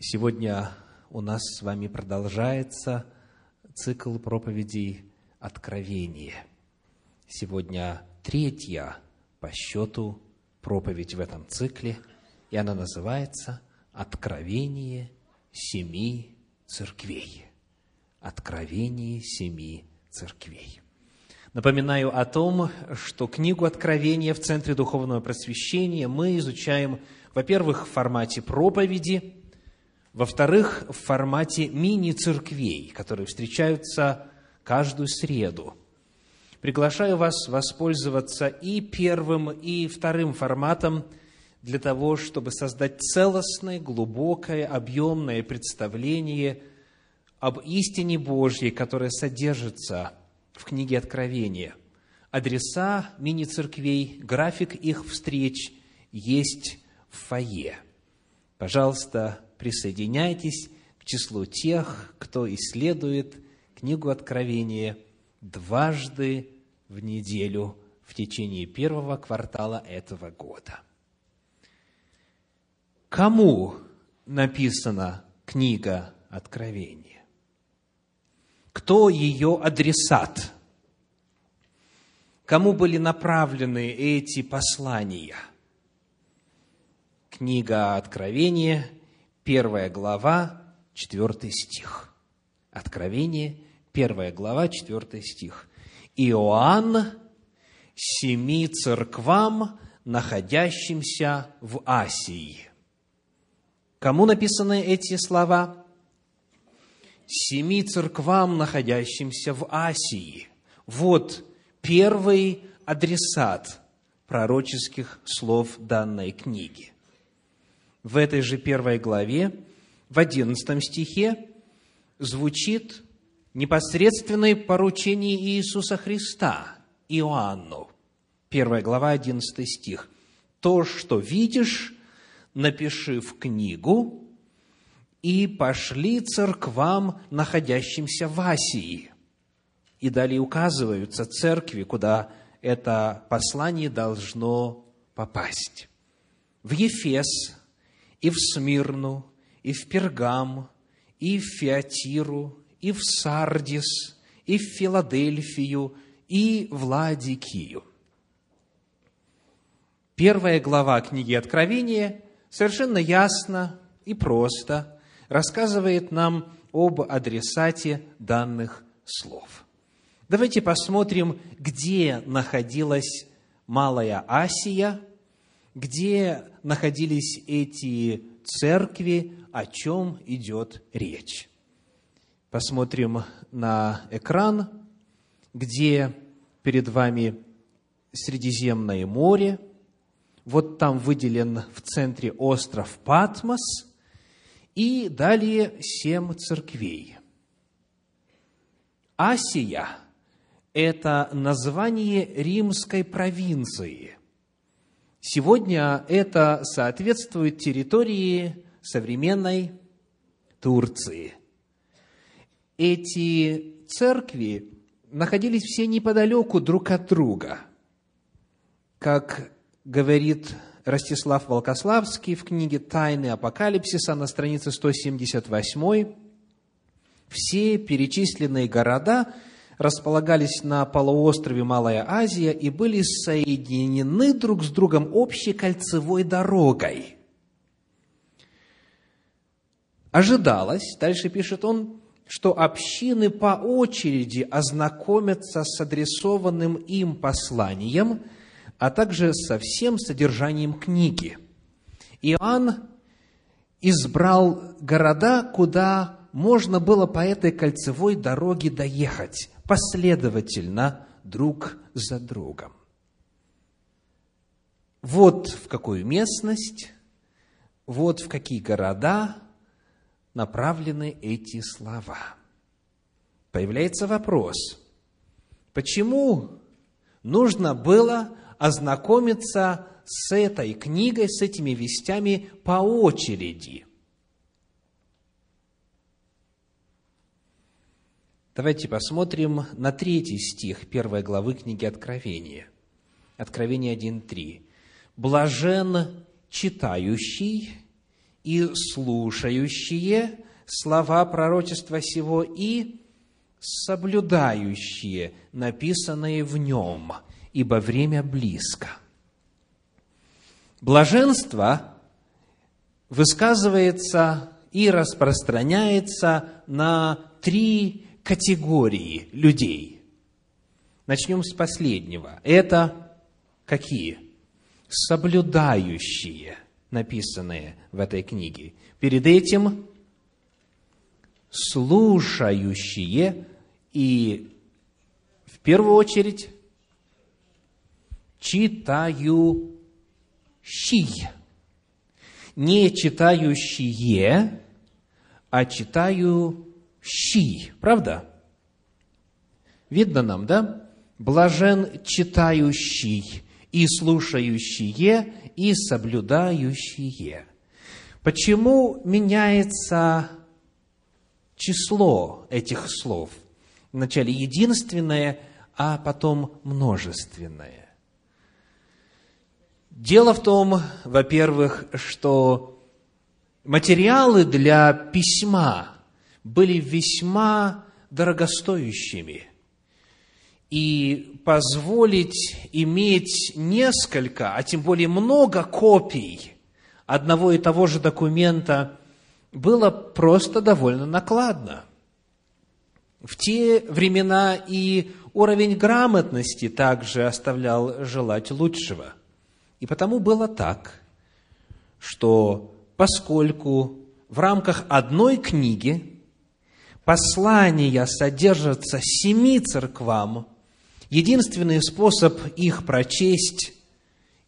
Сегодня у нас с вами продолжается цикл проповедей «Откровение». Сегодня третья по счету проповедь в этом цикле, и она называется «Откровение семи церквей». Откровение семи церквей. Напоминаю о том, что книгу Откровения в Центре Духовного Просвещения мы изучаем, во-первых, в формате проповеди – во-вторых, в формате мини-церквей, которые встречаются каждую среду. Приглашаю вас воспользоваться и первым, и вторым форматом для того, чтобы создать целостное, глубокое, объемное представление об истине Божьей, которая содержится в книге Откровения. Адреса мини-церквей, график их встреч есть в фойе. Пожалуйста, присоединяйтесь к числу тех, кто исследует книгу Откровения дважды в неделю в течение первого квартала этого года. Кому написана книга Откровения? Кто ее адресат? Кому были направлены эти послания? Книга Откровения – первая глава, четвертый стих. Откровение, первая глава, четвертый стих. Иоанн семи церквам, находящимся в Асии. Кому написаны эти слова? Семи церквам, находящимся в Асии. Вот первый адресат пророческих слов данной книги в этой же первой главе, в одиннадцатом стихе, звучит непосредственное поручение Иисуса Христа Иоанну. Первая глава, одиннадцатый стих. «То, что видишь, напиши в книгу, и пошли церквам, находящимся в Асии». И далее указываются церкви, куда это послание должно попасть. В Ефес, и в Смирну, и в Пергам, и в Феатиру, и в Сардис, и в Филадельфию, и в Ладикию. Первая глава книги Откровения совершенно ясно и просто рассказывает нам об адресате данных слов. Давайте посмотрим, где находилась Малая Асия – где находились эти церкви, о чем идет речь. Посмотрим на экран, где перед вами Средиземное море. Вот там выделен в центре остров Патмос. И далее семь церквей. Асия – это название римской провинции – Сегодня это соответствует территории современной Турции. Эти церкви находились все неподалеку друг от друга. Как говорит Ростислав Волкославский в книге «Тайны Апокалипсиса» на странице 178, все перечисленные города – располагались на полуострове Малая Азия и были соединены друг с другом общей кольцевой дорогой. Ожидалось, дальше пишет он, что общины по очереди ознакомятся с адресованным им посланием, а также со всем содержанием книги. Иоанн избрал города, куда можно было по этой кольцевой дороге доехать последовательно друг за другом. Вот в какую местность, вот в какие города направлены эти слова. Появляется вопрос, почему нужно было ознакомиться с этой книгой, с этими вестями по очереди – Давайте посмотрим на третий стих первой главы книги Откровения. Откровение 1.3. «Блажен читающий и слушающие слова пророчества сего, и соблюдающие написанные в нем, ибо время близко. Блаженство высказывается и распространяется на три категории людей. Начнем с последнего. Это какие? Соблюдающие, написанные в этой книге. Перед этим слушающие и в первую очередь читающие. Не читающие, а читающий. Правда? Видно нам, да? Блажен читающий и слушающие, и соблюдающие. Почему меняется число этих слов. Вначале единственное, а потом множественное. Дело в том, во-первых, что материалы для письма были весьма дорогостоящими. И позволить иметь несколько, а тем более много копий одного и того же документа – было просто довольно накладно. В те времена и уровень грамотности также оставлял желать лучшего. И потому было так, что поскольку в рамках одной книги послания содержатся семи церквам, единственный способ их прочесть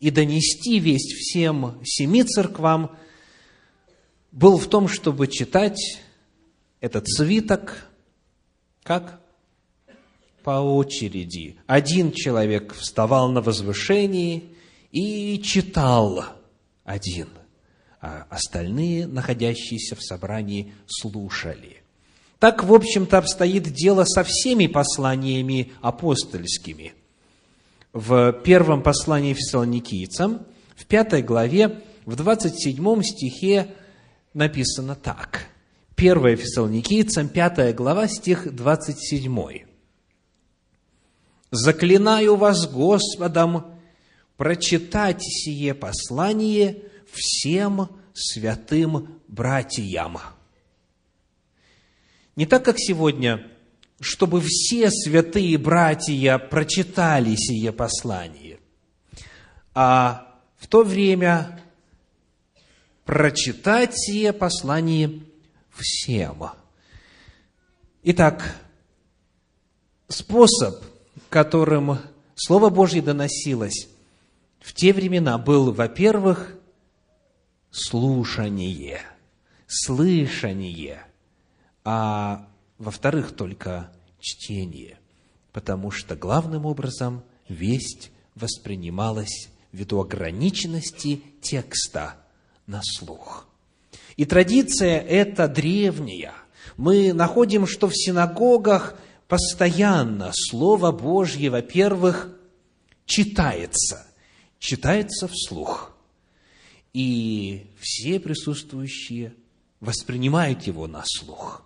и донести весть всем семи церквам – был в том, чтобы читать этот свиток как? По очереди. Один человек вставал на возвышении и читал один, а остальные, находящиеся в собрании, слушали. Так, в общем-то, обстоит дело со всеми посланиями апостольскими. В первом послании фессалоникийцам, в пятой главе, в 27 стихе написано так. 1 Фессалоникийцам, 5 глава, стих 27. «Заклинаю вас Господом прочитать сие послание всем святым братьям». Не так, как сегодня, чтобы все святые братья прочитали сие послание, а в то время прочитать сие послание всем. Итак, способ, которым Слово Божье доносилось в те времена, был, во-первых, слушание, слышание, а во-вторых, только чтение, потому что главным образом весть воспринималась ввиду ограниченности текста – на слух. И традиция эта древняя. Мы находим, что в синагогах постоянно Слово Божье, во-первых, читается, читается вслух. И все присутствующие воспринимают его на слух.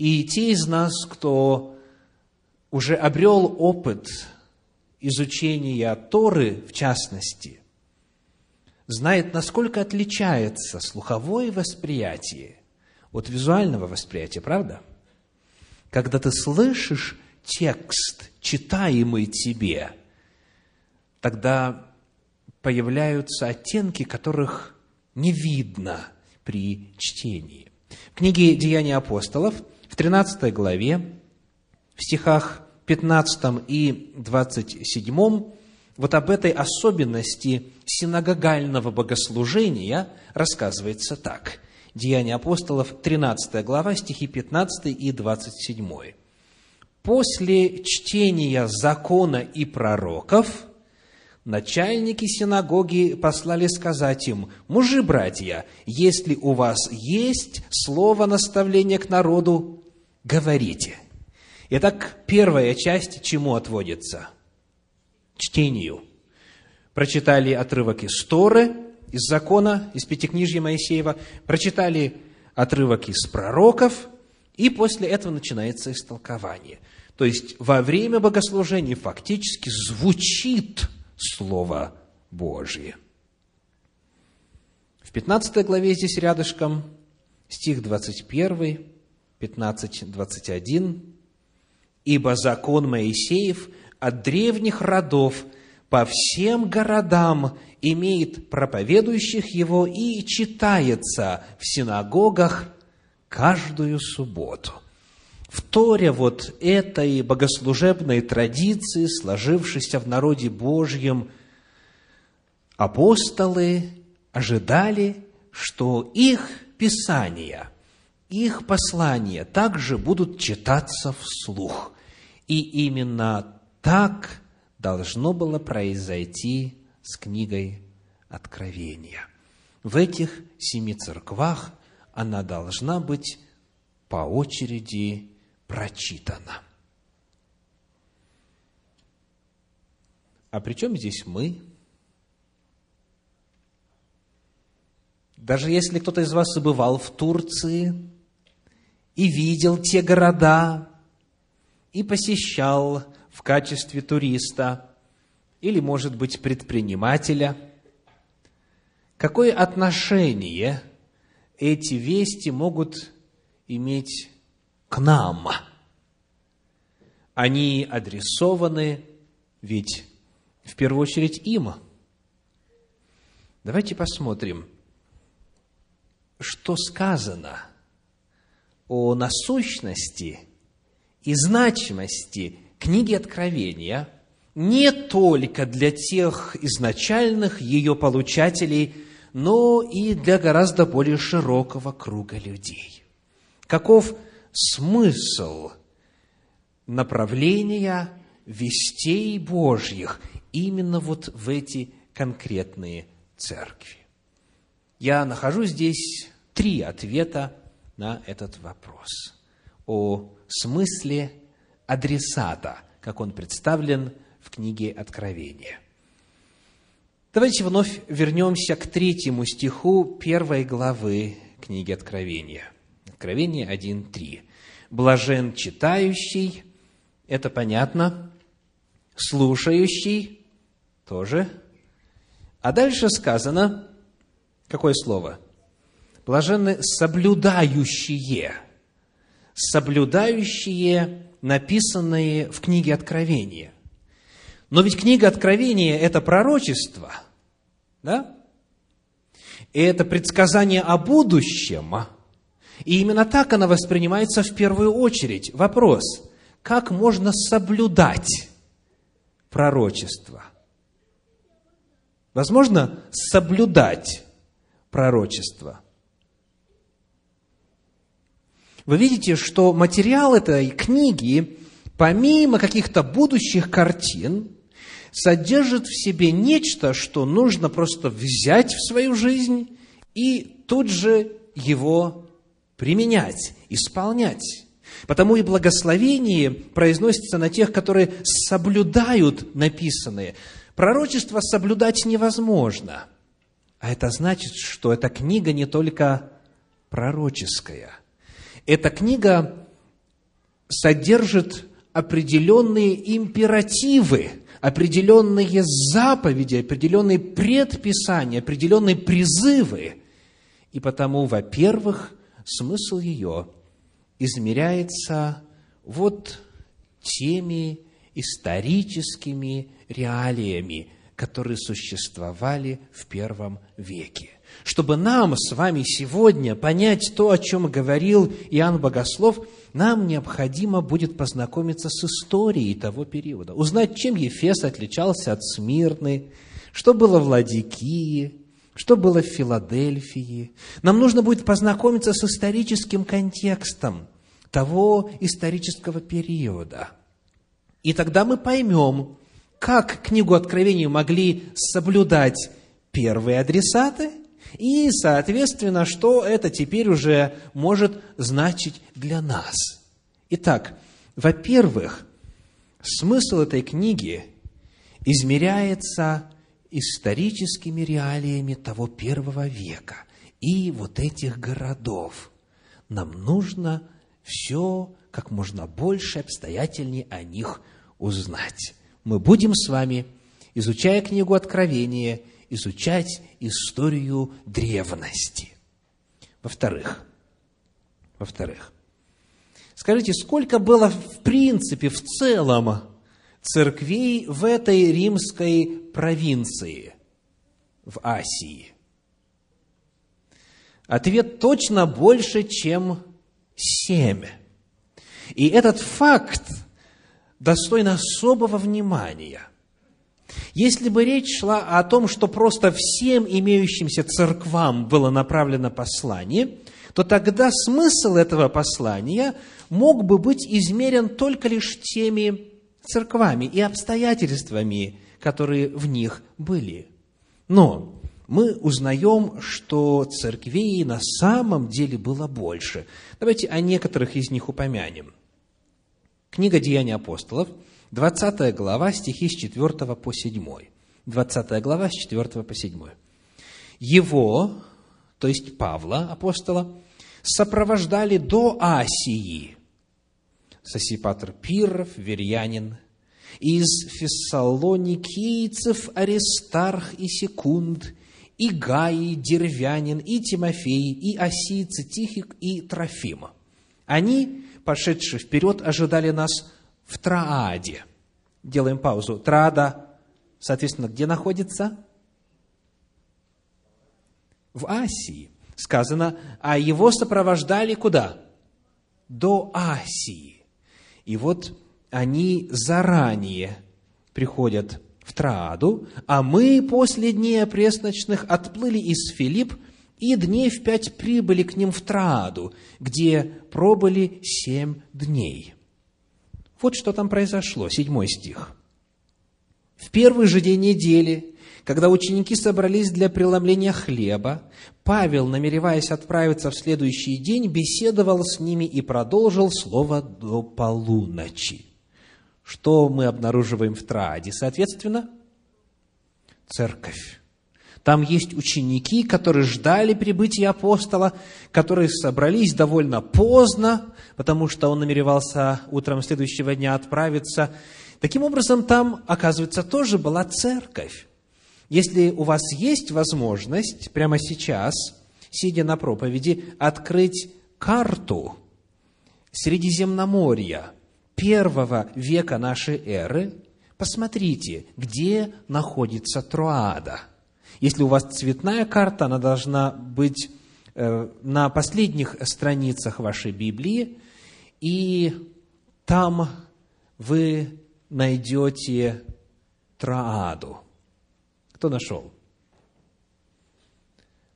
И те из нас, кто уже обрел опыт изучения Торы, в частности, знает, насколько отличается слуховое восприятие от визуального восприятия, правда? Когда ты слышишь текст, читаемый тебе, тогда появляются оттенки, которых не видно при чтении. В книге «Деяния апостолов» в 13 главе, в стихах 15 и 27 вот об этой особенности синагогального богослужения рассказывается так. Деяния апостолов, 13 глава, стихи 15 и 27. «После чтения закона и пророков начальники синагоги послали сказать им, «Мужи, братья, если у вас есть слово наставления к народу, говорите». Итак, первая часть чему отводится – чтению. Прочитали отрывок из Торы, из закона, из Пятикнижья Моисеева, прочитали отрывок из пророков, и после этого начинается истолкование. То есть во время богослужения фактически звучит Слово Божье. В 15 главе здесь рядышком, стих 21, 15, 21. «Ибо закон Моисеев от древних родов по всем городам имеет проповедующих его и читается в синагогах каждую субботу. В Торе вот этой богослужебной традиции, сложившейся в народе Божьем, апостолы ожидали, что их писания, их послания также будут читаться вслух. И именно так должно было произойти с книгой Откровения. В этих семи церквах она должна быть по очереди прочитана. А при чем здесь мы? Даже если кто-то из вас бывал в Турции и видел те города, и посещал в качестве туриста или, может быть, предпринимателя. Какое отношение эти вести могут иметь к нам? Они адресованы ведь в первую очередь им. Давайте посмотрим, что сказано о насущности и значимости книги Откровения не только для тех изначальных ее получателей, но и для гораздо более широкого круга людей. Каков смысл направления вестей Божьих именно вот в эти конкретные церкви? Я нахожу здесь три ответа на этот вопрос о смысле адресата, как он представлен в книге Откровения. Давайте вновь вернемся к третьему стиху первой главы книги Откровения. Откровение 1.3. «Блажен читающий» – это понятно, «слушающий» – тоже. А дальше сказано, какое слово? «Блаженны соблюдающие» соблюдающие написанные в книге Откровения. Но ведь книга Откровения – это пророчество, да? И это предсказание о будущем. И именно так она воспринимается в первую очередь. Вопрос, как можно соблюдать пророчество? Возможно, соблюдать пророчество – вы видите, что материал этой книги, помимо каких-то будущих картин, содержит в себе нечто, что нужно просто взять в свою жизнь и тут же его применять, исполнять. Потому и благословение произносится на тех, которые соблюдают написанное. Пророчество соблюдать невозможно. А это значит, что эта книга не только пророческая – эта книга содержит определенные императивы, определенные заповеди, определенные предписания, определенные призывы. И потому, во-первых, смысл ее измеряется вот теми историческими реалиями, которые существовали в первом веке. Чтобы нам с вами сегодня понять то, о чем говорил Иоанн Богослов, нам необходимо будет познакомиться с историей того периода, узнать, чем Ефес отличался от Смирны, что было в Ладикии, что было в Филадельфии. Нам нужно будет познакомиться с историческим контекстом того исторического периода. И тогда мы поймем, как книгу Откровения могли соблюдать первые адресаты – и, соответственно, что это теперь уже может значить для нас? Итак, во-первых, смысл этой книги измеряется историческими реалиями того первого века и вот этих городов. Нам нужно все как можно больше обстоятельнее о них узнать. Мы будем с вами, изучая книгу Откровения, изучать историю древности. Во-вторых, во-вторых, скажите, сколько было в принципе, в целом церквей в этой римской провинции, в Асии? Ответ точно больше, чем семь. И этот факт достоин особого внимания. Если бы речь шла о том, что просто всем имеющимся церквам было направлено послание, то тогда смысл этого послания мог бы быть измерен только лишь теми церквами и обстоятельствами, которые в них были. Но мы узнаем, что церквей на самом деле было больше. Давайте о некоторых из них упомянем. Книга Деяний апостолов, 20 глава, стихи с 4 по 7. 20 глава, с 4 по 7. Его, то есть Павла, апостола, сопровождали до Асии Сосипатр Пиров, Верьянин, из фессалоникийцев Аристарх и Секунд, и Гаи, Дервянин, и Тимофей, и Осийцы, Тихик и Трофима. Они пошедшие вперед, ожидали нас в Трааде. Делаем паузу. Траада, соответственно, где находится? В Асии. Сказано, а его сопровождали куда? До Асии. И вот они заранее приходят в Трааду, а мы после дней опресночных отплыли из Филипп и дней в пять прибыли к ним в Трааду, где пробыли семь дней. Вот что там произошло, седьмой стих. В первый же день недели, когда ученики собрались для преломления хлеба, Павел, намереваясь отправиться в следующий день, беседовал с ними и продолжил слово до полуночи. Что мы обнаруживаем в Трааде? Соответственно, церковь. Там есть ученики, которые ждали прибытия апостола, которые собрались довольно поздно, потому что он намеревался утром следующего дня отправиться. Таким образом, там, оказывается, тоже была церковь. Если у вас есть возможность прямо сейчас, сидя на проповеди, открыть карту Средиземноморья первого века нашей эры, посмотрите, где находится Троада – если у вас цветная карта, она должна быть э, на последних страницах вашей Библии, и там вы найдете Трааду. Кто нашел?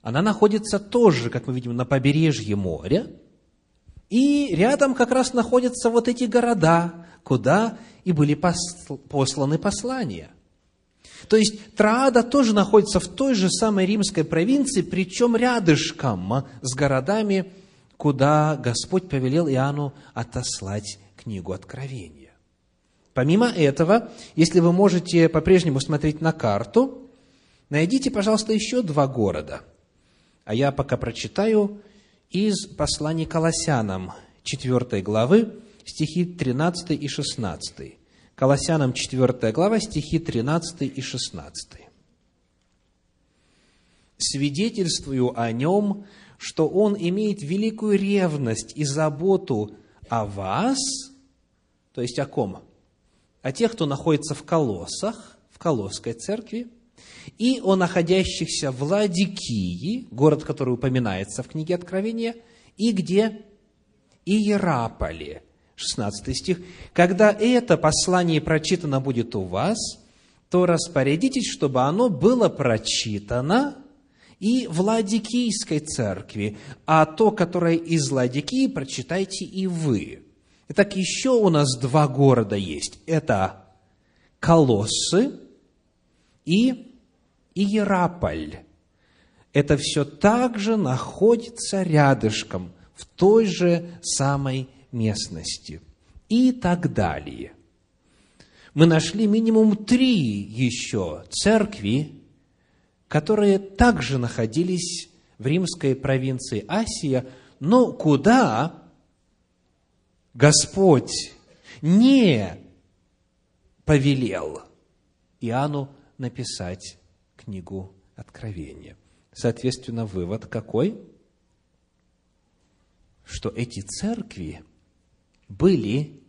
Она находится тоже, как мы видим, на побережье моря, и рядом как раз находятся вот эти города, куда и были посланы послания. То есть Траада тоже находится в той же самой римской провинции, причем рядышком с городами, куда Господь повелел Иоанну отослать книгу Откровения. Помимо этого, если вы можете по-прежнему смотреть на карту, найдите, пожалуйста, еще два города. А я пока прочитаю из послания Колоссянам 4 главы, стихи 13 и 16. Колоссянам 4 глава, стихи 13 и 16. «Свидетельствую о нем, что он имеет великую ревность и заботу о вас, то есть о ком? О тех, кто находится в Колоссах, в Колосской церкви, и о находящихся в Ладикии, город, который упоминается в книге Откровения, и где? Иераполе, 16 стих. «Когда это послание прочитано будет у вас, то распорядитесь, чтобы оно было прочитано и в Ладикийской церкви, а то, которое из Ладикии, прочитайте и вы». Итак, еще у нас два города есть. Это Колоссы и Иераполь. Это все также находится рядышком, в той же самой местности и так далее. Мы нашли минимум три еще церкви которые также находились в римской провинции Асия, но куда Господь не повелел Иоанну написать книгу Откровения. Соответственно, вывод какой? Что эти церкви были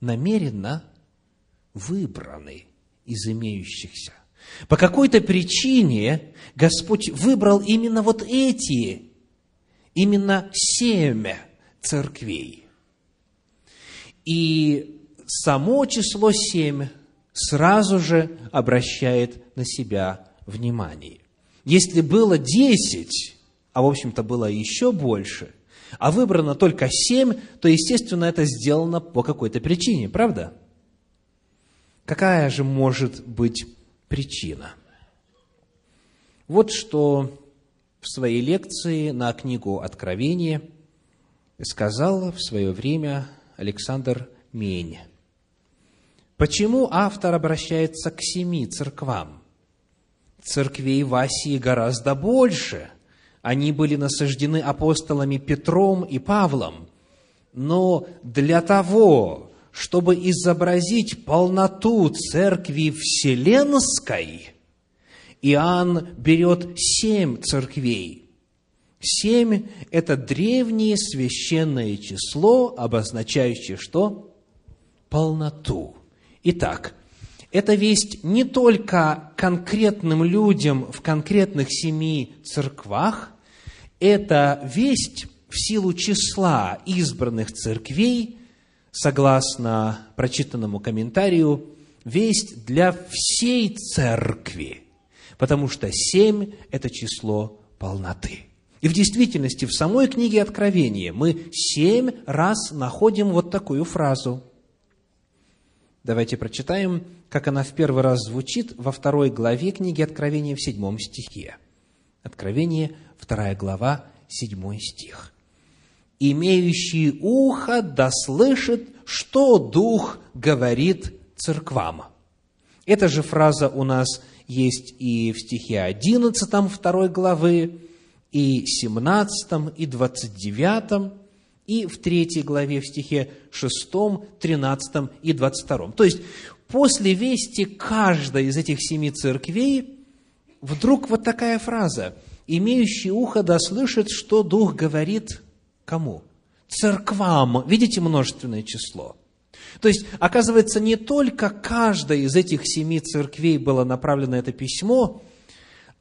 намеренно выбраны из имеющихся. По какой-то причине Господь выбрал именно вот эти, именно семя церквей. И само число семь сразу же обращает на себя внимание. Если было десять, а в общем-то было еще больше, а выбрано только семь, то, естественно, это сделано по какой-то причине, правда? Какая же может быть причина? Вот что в своей лекции на книгу «Откровение» сказал в свое время Александр Мень. Почему автор обращается к семи церквам? Церквей в Асии гораздо больше. Они были насаждены апостолами Петром и Павлом. Но для того, чтобы изобразить полноту церкви вселенской, Иоанн берет семь церквей. Семь – это древнее священное число, обозначающее что? Полноту. Итак, эта весть не только конкретным людям в конкретных семи церквах, это весть в силу числа избранных церквей, согласно прочитанному комментарию, весть для всей церкви, потому что семь – это число полноты. И в действительности в самой книге Откровения мы семь раз находим вот такую фразу – Давайте прочитаем, как она в первый раз звучит во второй главе книги Откровения в седьмом стихе. Откровение, вторая глава, седьмой стих. «Имеющий ухо да слышит, что Дух говорит церквам». Эта же фраза у нас есть и в стихе 11 второй главы, и 17, и 29, и в третьей главе, в стихе 6, 13 и 22. То есть, после вести каждой из этих семи церквей, вдруг вот такая фраза, «Имеющий ухо да слышит, что Дух говорит кому?» Церквам. Видите множественное число? То есть, оказывается, не только каждой из этих семи церквей было направлено это письмо,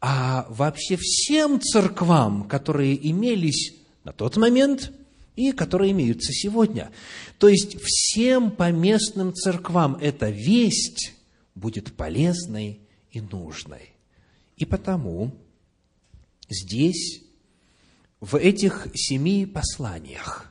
а вообще всем церквам, которые имелись на тот момент – и которые имеются сегодня. То есть всем поместным церквам эта весть будет полезной и нужной. И потому здесь, в этих семи посланиях,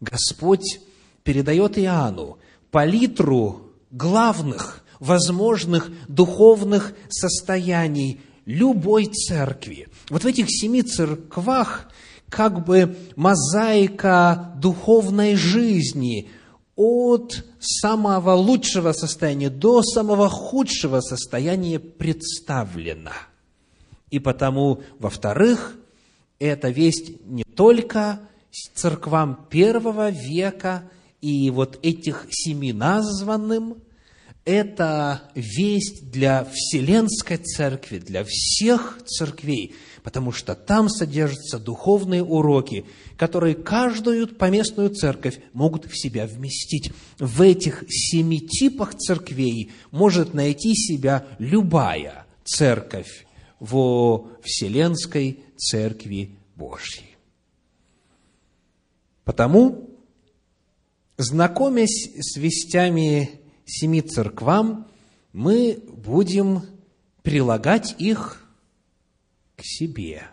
Господь передает Иоанну палитру главных, возможных духовных состояний любой церкви. Вот в этих семи церквах как бы мозаика духовной жизни от самого лучшего состояния до самого худшего состояния представлена. И потому, во-вторых, эта весть не только церквам первого века и вот этих семи названным, это весть для Вселенской Церкви, для всех церквей, потому что там содержатся духовные уроки, которые каждую поместную церковь могут в себя вместить. В этих семи типах церквей может найти себя любая церковь во Вселенской Церкви Божьей. Потому, знакомясь с вестями семи церквам, мы будем прилагать их к себе,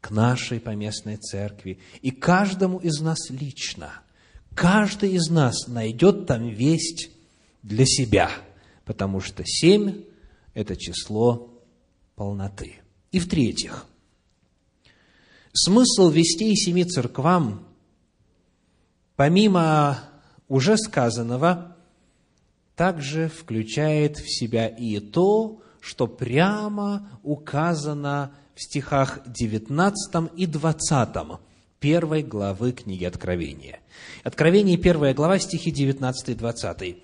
к нашей поместной церкви и каждому из нас лично. Каждый из нас найдет там весть для себя, потому что семь – это число полноты. И в-третьих, смысл вестей семи церквам, помимо уже сказанного, также включает в себя и то, что прямо указано в стихах 19 и 20 первой главы книги Откровения. Откровение, первая глава, стихи 19 и 20.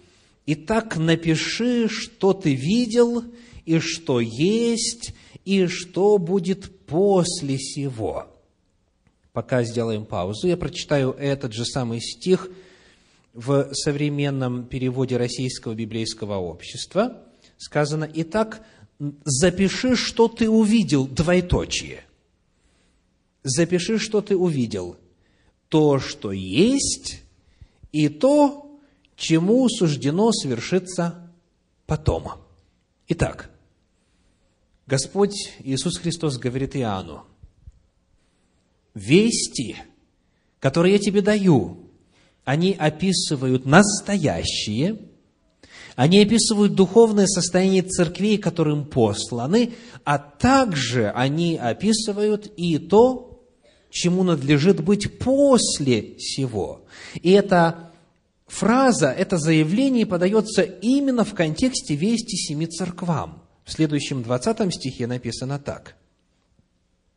«Итак, напиши, что ты видел, и что есть, и что будет после сего». Пока сделаем паузу, я прочитаю этот же самый стих в современном переводе Российского библейского общества. Сказано, «Итак, запиши, что ты увидел, двоеточие. Запиши, что ты увидел. То, что есть, и то, чему суждено свершиться потом. Итак, Господь Иисус Христос говорит Иоанну, вести, которые я тебе даю, они описывают настоящее – они описывают духовное состояние церквей, которым посланы, а также они описывают и то, чему надлежит быть после всего. И эта фраза, это заявление подается именно в контексте вести семи церквам. В следующем 20 стихе написано так.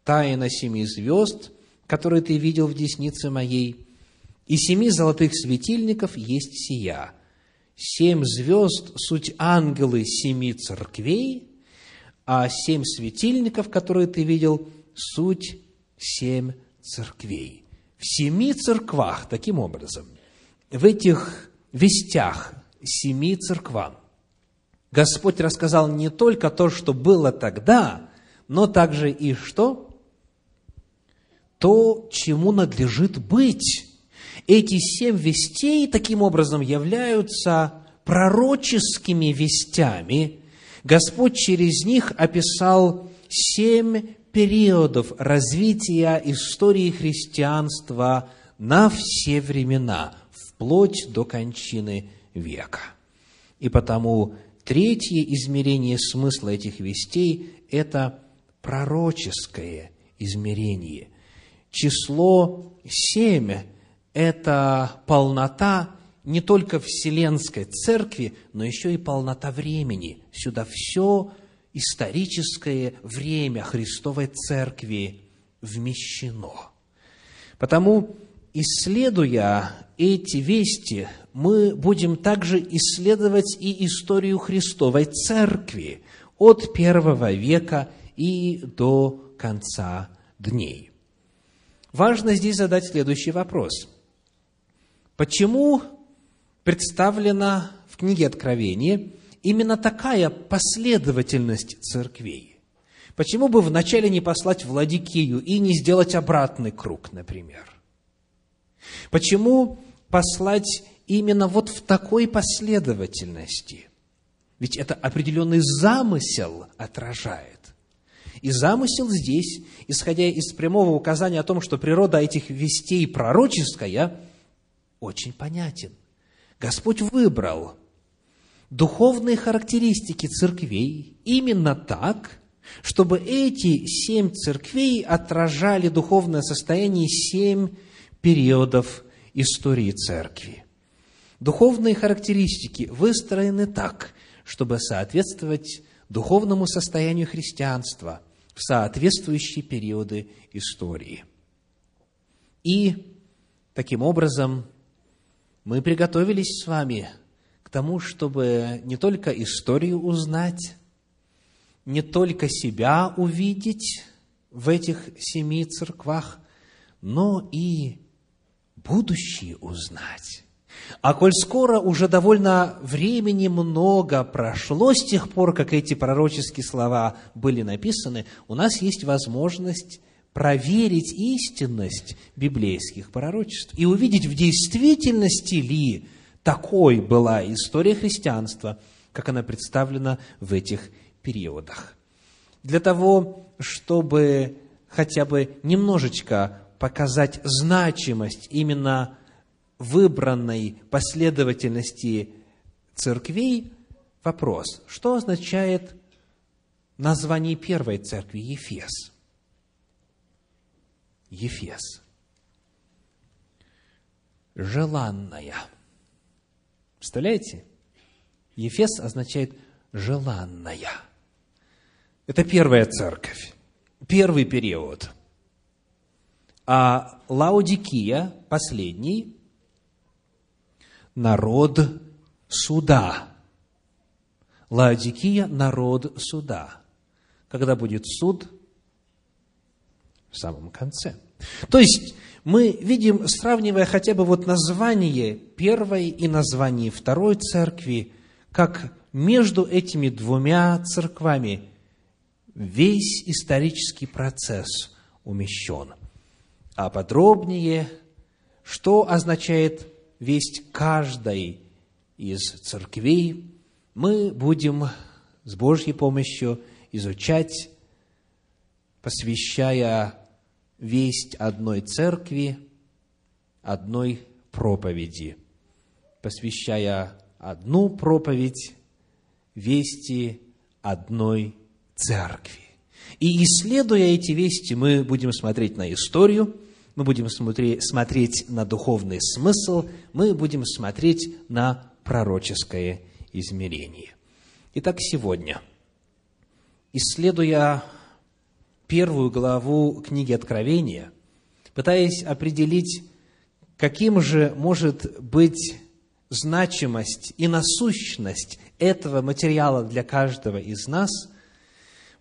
«Тайна семи звезд, которые ты видел в деснице моей, и семи золотых светильников есть сия» Семь звезд – суть ангелы семи церквей, а семь светильников, которые ты видел, суть семь церквей. В семи церквах, таким образом, в этих вестях семи церквам Господь рассказал не только то, что было тогда, но также и что? То, чему надлежит быть эти семь вестей таким образом являются пророческими вестями. Господь через них описал семь периодов развития истории христианства на все времена, вплоть до кончины века. И потому третье измерение смысла этих вестей – это пророческое измерение. Число семь это полнота не только Вселенской Церкви, но еще и полнота времени. Сюда все историческое время Христовой Церкви вмещено. Потому, исследуя эти вести, мы будем также исследовать и историю Христовой Церкви от первого века и до конца дней. Важно здесь задать следующий вопрос – Почему представлена в книге Откровения именно такая последовательность церквей? Почему бы вначале не послать Владикию и не сделать обратный круг, например? Почему послать именно вот в такой последовательности? Ведь это определенный замысел отражает. И замысел здесь, исходя из прямого указания о том, что природа этих вестей пророческая – очень понятен. Господь выбрал духовные характеристики церквей именно так, чтобы эти семь церквей отражали духовное состояние семь периодов истории церкви. Духовные характеристики выстроены так, чтобы соответствовать духовному состоянию христианства в соответствующие периоды истории. И таким образом мы приготовились с вами к тому, чтобы не только историю узнать, не только себя увидеть в этих семи церквах, но и будущее узнать. А коль скоро уже довольно времени много прошло с тех пор, как эти пророческие слова были написаны, у нас есть возможность проверить истинность библейских пророчеств и увидеть, в действительности ли такой была история христианства, как она представлена в этих периодах. Для того, чтобы хотя бы немножечко показать значимость именно выбранной последовательности церквей, вопрос, что означает название первой церкви Ефес – Ефес. Желанная. Представляете? Ефес означает желанная. Это первая церковь, первый период. А Лаудикия, последний, народ суда. Лаодикия – народ суда. Когда будет суд? В самом конце. То есть, мы видим, сравнивая хотя бы вот название первой и название второй церкви, как между этими двумя церквами весь исторический процесс умещен. А подробнее, что означает весть каждой из церквей, мы будем с Божьей помощью изучать, посвящая весть одной церкви, одной проповеди, посвящая одну проповедь вести одной церкви. И исследуя эти вести, мы будем смотреть на историю, мы будем смотреть, смотреть на духовный смысл, мы будем смотреть на пророческое измерение. Итак, сегодня, исследуя первую главу книги Откровения, пытаясь определить, каким же может быть значимость и насущность этого материала для каждого из нас,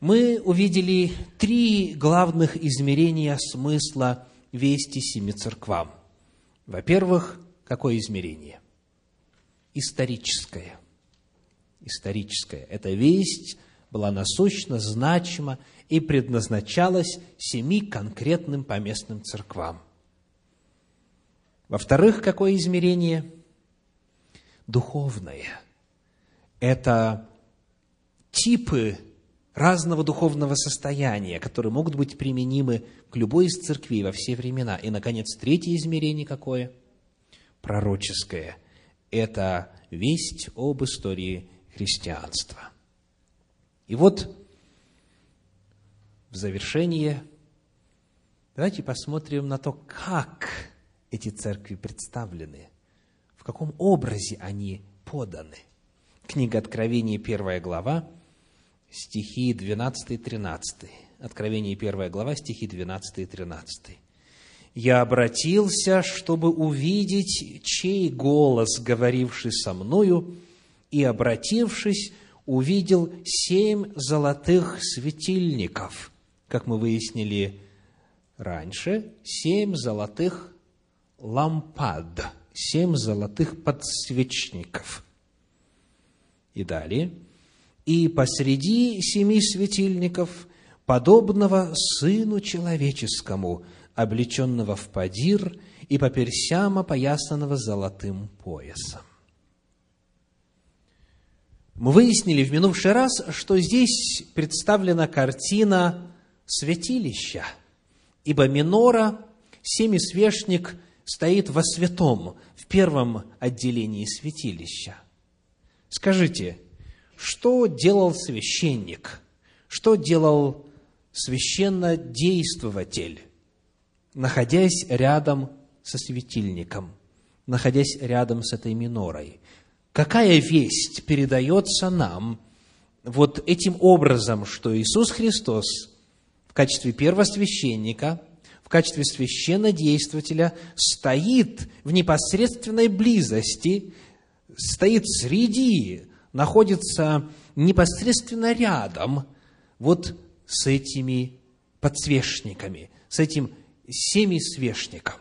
мы увидели три главных измерения смысла вести семи церквам. Во-первых, какое измерение? Историческое. Историческое. Эта весть была насущна, значима и предназначалась семи конкретным поместным церквам. Во-вторых, какое измерение? Духовное. Это типы разного духовного состояния, которые могут быть применимы к любой из церквей во все времена. И, наконец, третье измерение какое? Пророческое. Это весть об истории христианства. И вот в завершение давайте посмотрим на то, как эти церкви представлены, в каком образе они поданы. Книга Откровения, первая глава, стихи 12 и 13. Откровение, первая глава, стихи 12 и 13. «Я обратился, чтобы увидеть, чей голос, говоривший со мною, и, обратившись, увидел семь золотых светильников, как мы выяснили раньше, семь золотых лампад, семь золотых подсвечников. И далее. И посреди семи светильников, подобного Сыну Человеческому, облеченного в падир и по персям опоясанного золотым поясом. Мы выяснили в минувший раз, что здесь представлена картина святилища, ибо минора, семисвешник, стоит во святом, в первом отделении святилища. Скажите, что делал священник? Что делал священнодействователь, находясь рядом со светильником, находясь рядом с этой минорой? Какая весть передается нам вот этим образом, что Иисус Христос в качестве первосвященника, в качестве священнодействователя стоит в непосредственной близости, стоит среди, находится непосредственно рядом вот с этими подсвечниками, с этим семисвешником.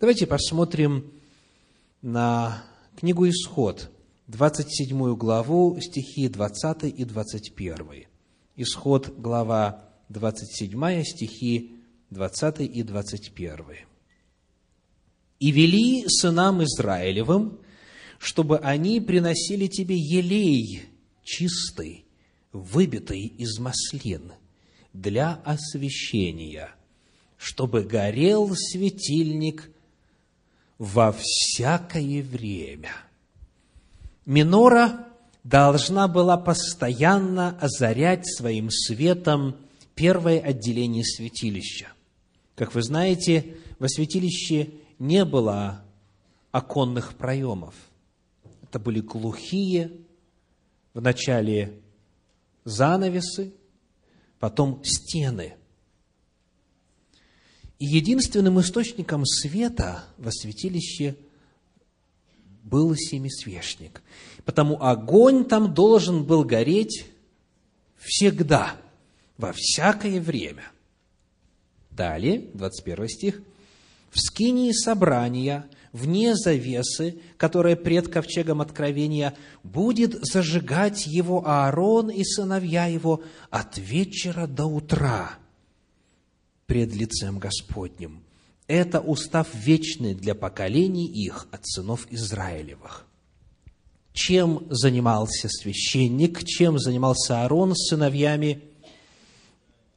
Давайте посмотрим на книгу Исход, 27 главу, стихи 20 и 21. Исход, глава 27, стихи 20 и 21. «И вели сынам Израилевым, чтобы они приносили тебе елей чистый, выбитый из маслин, для освящения, чтобы горел светильник во всякое время. Минора должна была постоянно озарять своим светом первое отделение святилища. Как вы знаете, во святилище не было оконных проемов. Это были глухие, в начале занавесы, потом стены. И единственным источником света во святилище был семисвешник. Потому огонь там должен был гореть всегда, во всякое время. Далее, 21 стих. «В скинии собрания, вне завесы, которая пред ковчегом откровения, будет зажигать его Аарон и сыновья его от вечера до утра пред лицем Господним. Это устав вечный для поколений их от сынов Израилевых. Чем занимался священник, чем занимался Аарон с сыновьями?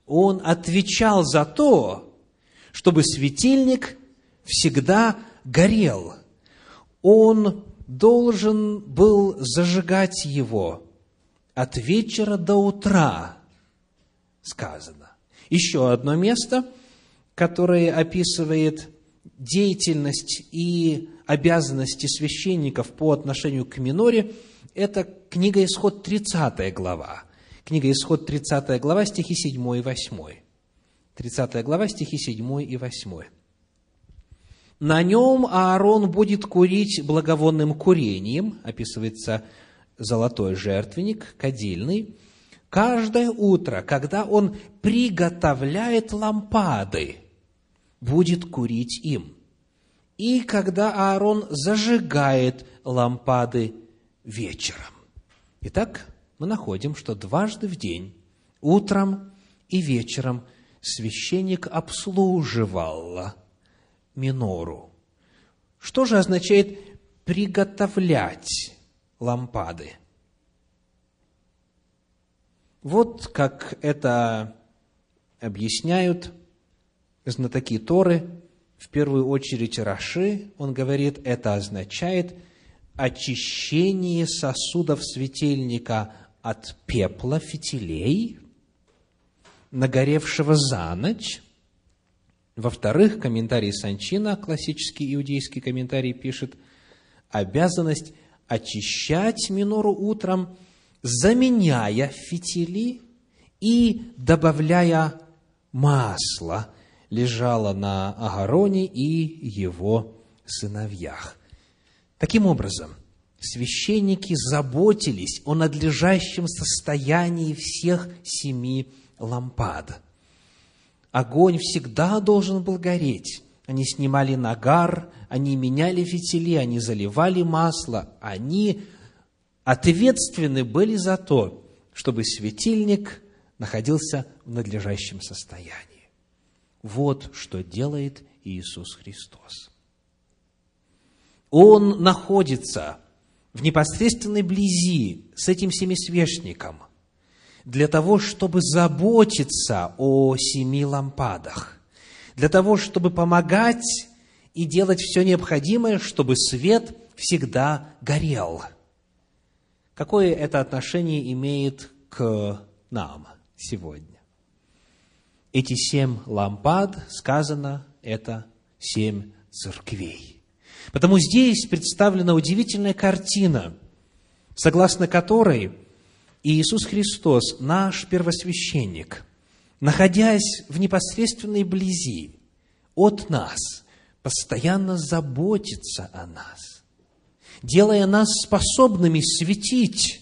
Он отвечал за то, чтобы светильник всегда горел. Он должен был зажигать его от вечера до утра, сказано. Еще одно место, которое описывает деятельность и обязанности священников по отношению к миноре, это книга Исход 30 глава. Книга Исход 30 глава, стихи 7 и 8. 30 глава, стихи 7 и 8. На нем Аарон будет курить благовонным курением, описывается золотой жертвенник, кадильный, каждое утро, когда он приготовляет лампады, будет курить им. И когда Аарон зажигает лампады вечером. Итак, мы находим, что дважды в день, утром и вечером, священник обслуживал минору. Что же означает приготовлять лампады? Вот как это объясняют знатоки Торы, в первую очередь Раши, он говорит, это означает очищение сосудов светильника от пепла фитилей, нагоревшего за ночь, во-вторых, комментарий Санчина, классический иудейский комментарий, пишет, обязанность очищать минору утром, заменяя фитили и добавляя масло, лежало на Агароне и его сыновьях. Таким образом, священники заботились о надлежащем состоянии всех семи лампад – огонь всегда должен был гореть. Они снимали нагар, они меняли фитили, они заливали масло, они ответственны были за то, чтобы светильник находился в надлежащем состоянии. Вот что делает Иисус Христос. Он находится в непосредственной близи с этим семисвешником, для того, чтобы заботиться о семи лампадах, для того, чтобы помогать и делать все необходимое, чтобы свет всегда горел. Какое это отношение имеет к нам сегодня? Эти семь лампад, сказано, это семь церквей. Потому здесь представлена удивительная картина, согласно которой – и Иисус Христос, наш первосвященник, находясь в непосредственной близи от нас, постоянно заботится о нас, делая нас способными светить,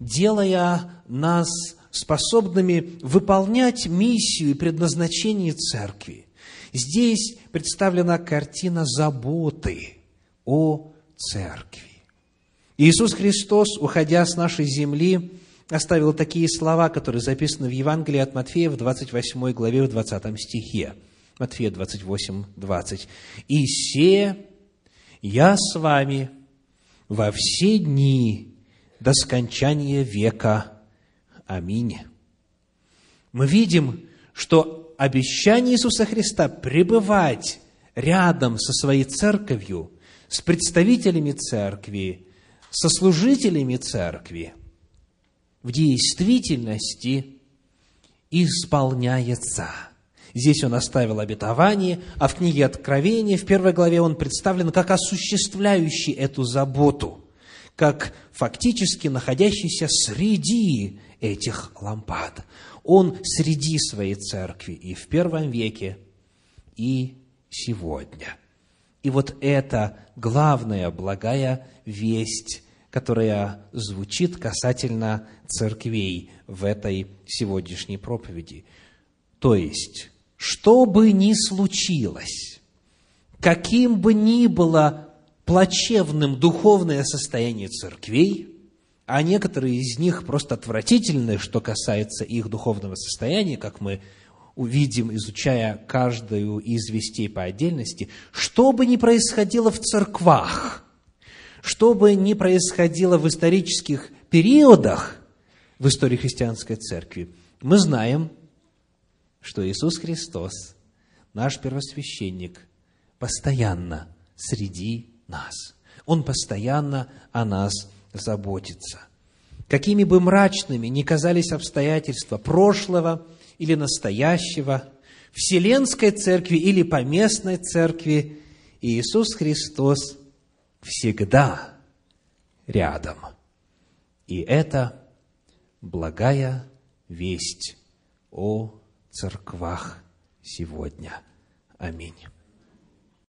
делая нас способными выполнять миссию и предназначение церкви. Здесь представлена картина заботы о церкви. Иисус Христос, уходя с нашей земли, оставил такие слова, которые записаны в Евангелии от Матфея в 28 главе, в 20 стихе. Матфея 28, 20. «И се я с вами во все дни до скончания века. Аминь». Мы видим, что обещание Иисуса Христа пребывать рядом со своей церковью, с представителями церкви, со служителями церкви в действительности исполняется. Здесь он оставил обетование, а в книге Откровения, в первой главе, он представлен как осуществляющий эту заботу, как фактически находящийся среди этих лампад. Он среди своей церкви и в первом веке, и сегодня. И вот это главная благая весть, которая звучит касательно церквей в этой сегодняшней проповеди. То есть, что бы ни случилось, каким бы ни было плачевным духовное состояние церквей, а некоторые из них просто отвратительны, что касается их духовного состояния, как мы увидим, изучая каждую из вестей по отдельности, что бы ни происходило в церквах, что бы ни происходило в исторических периодах в истории христианской церкви, мы знаем, что Иисус Христос, наш первосвященник, постоянно среди нас. Он постоянно о нас заботится. Какими бы мрачными ни казались обстоятельства прошлого – или настоящего, Вселенской Церкви или поместной Церкви, Иисус Христос всегда рядом. И это благая весть о церквах сегодня. Аминь.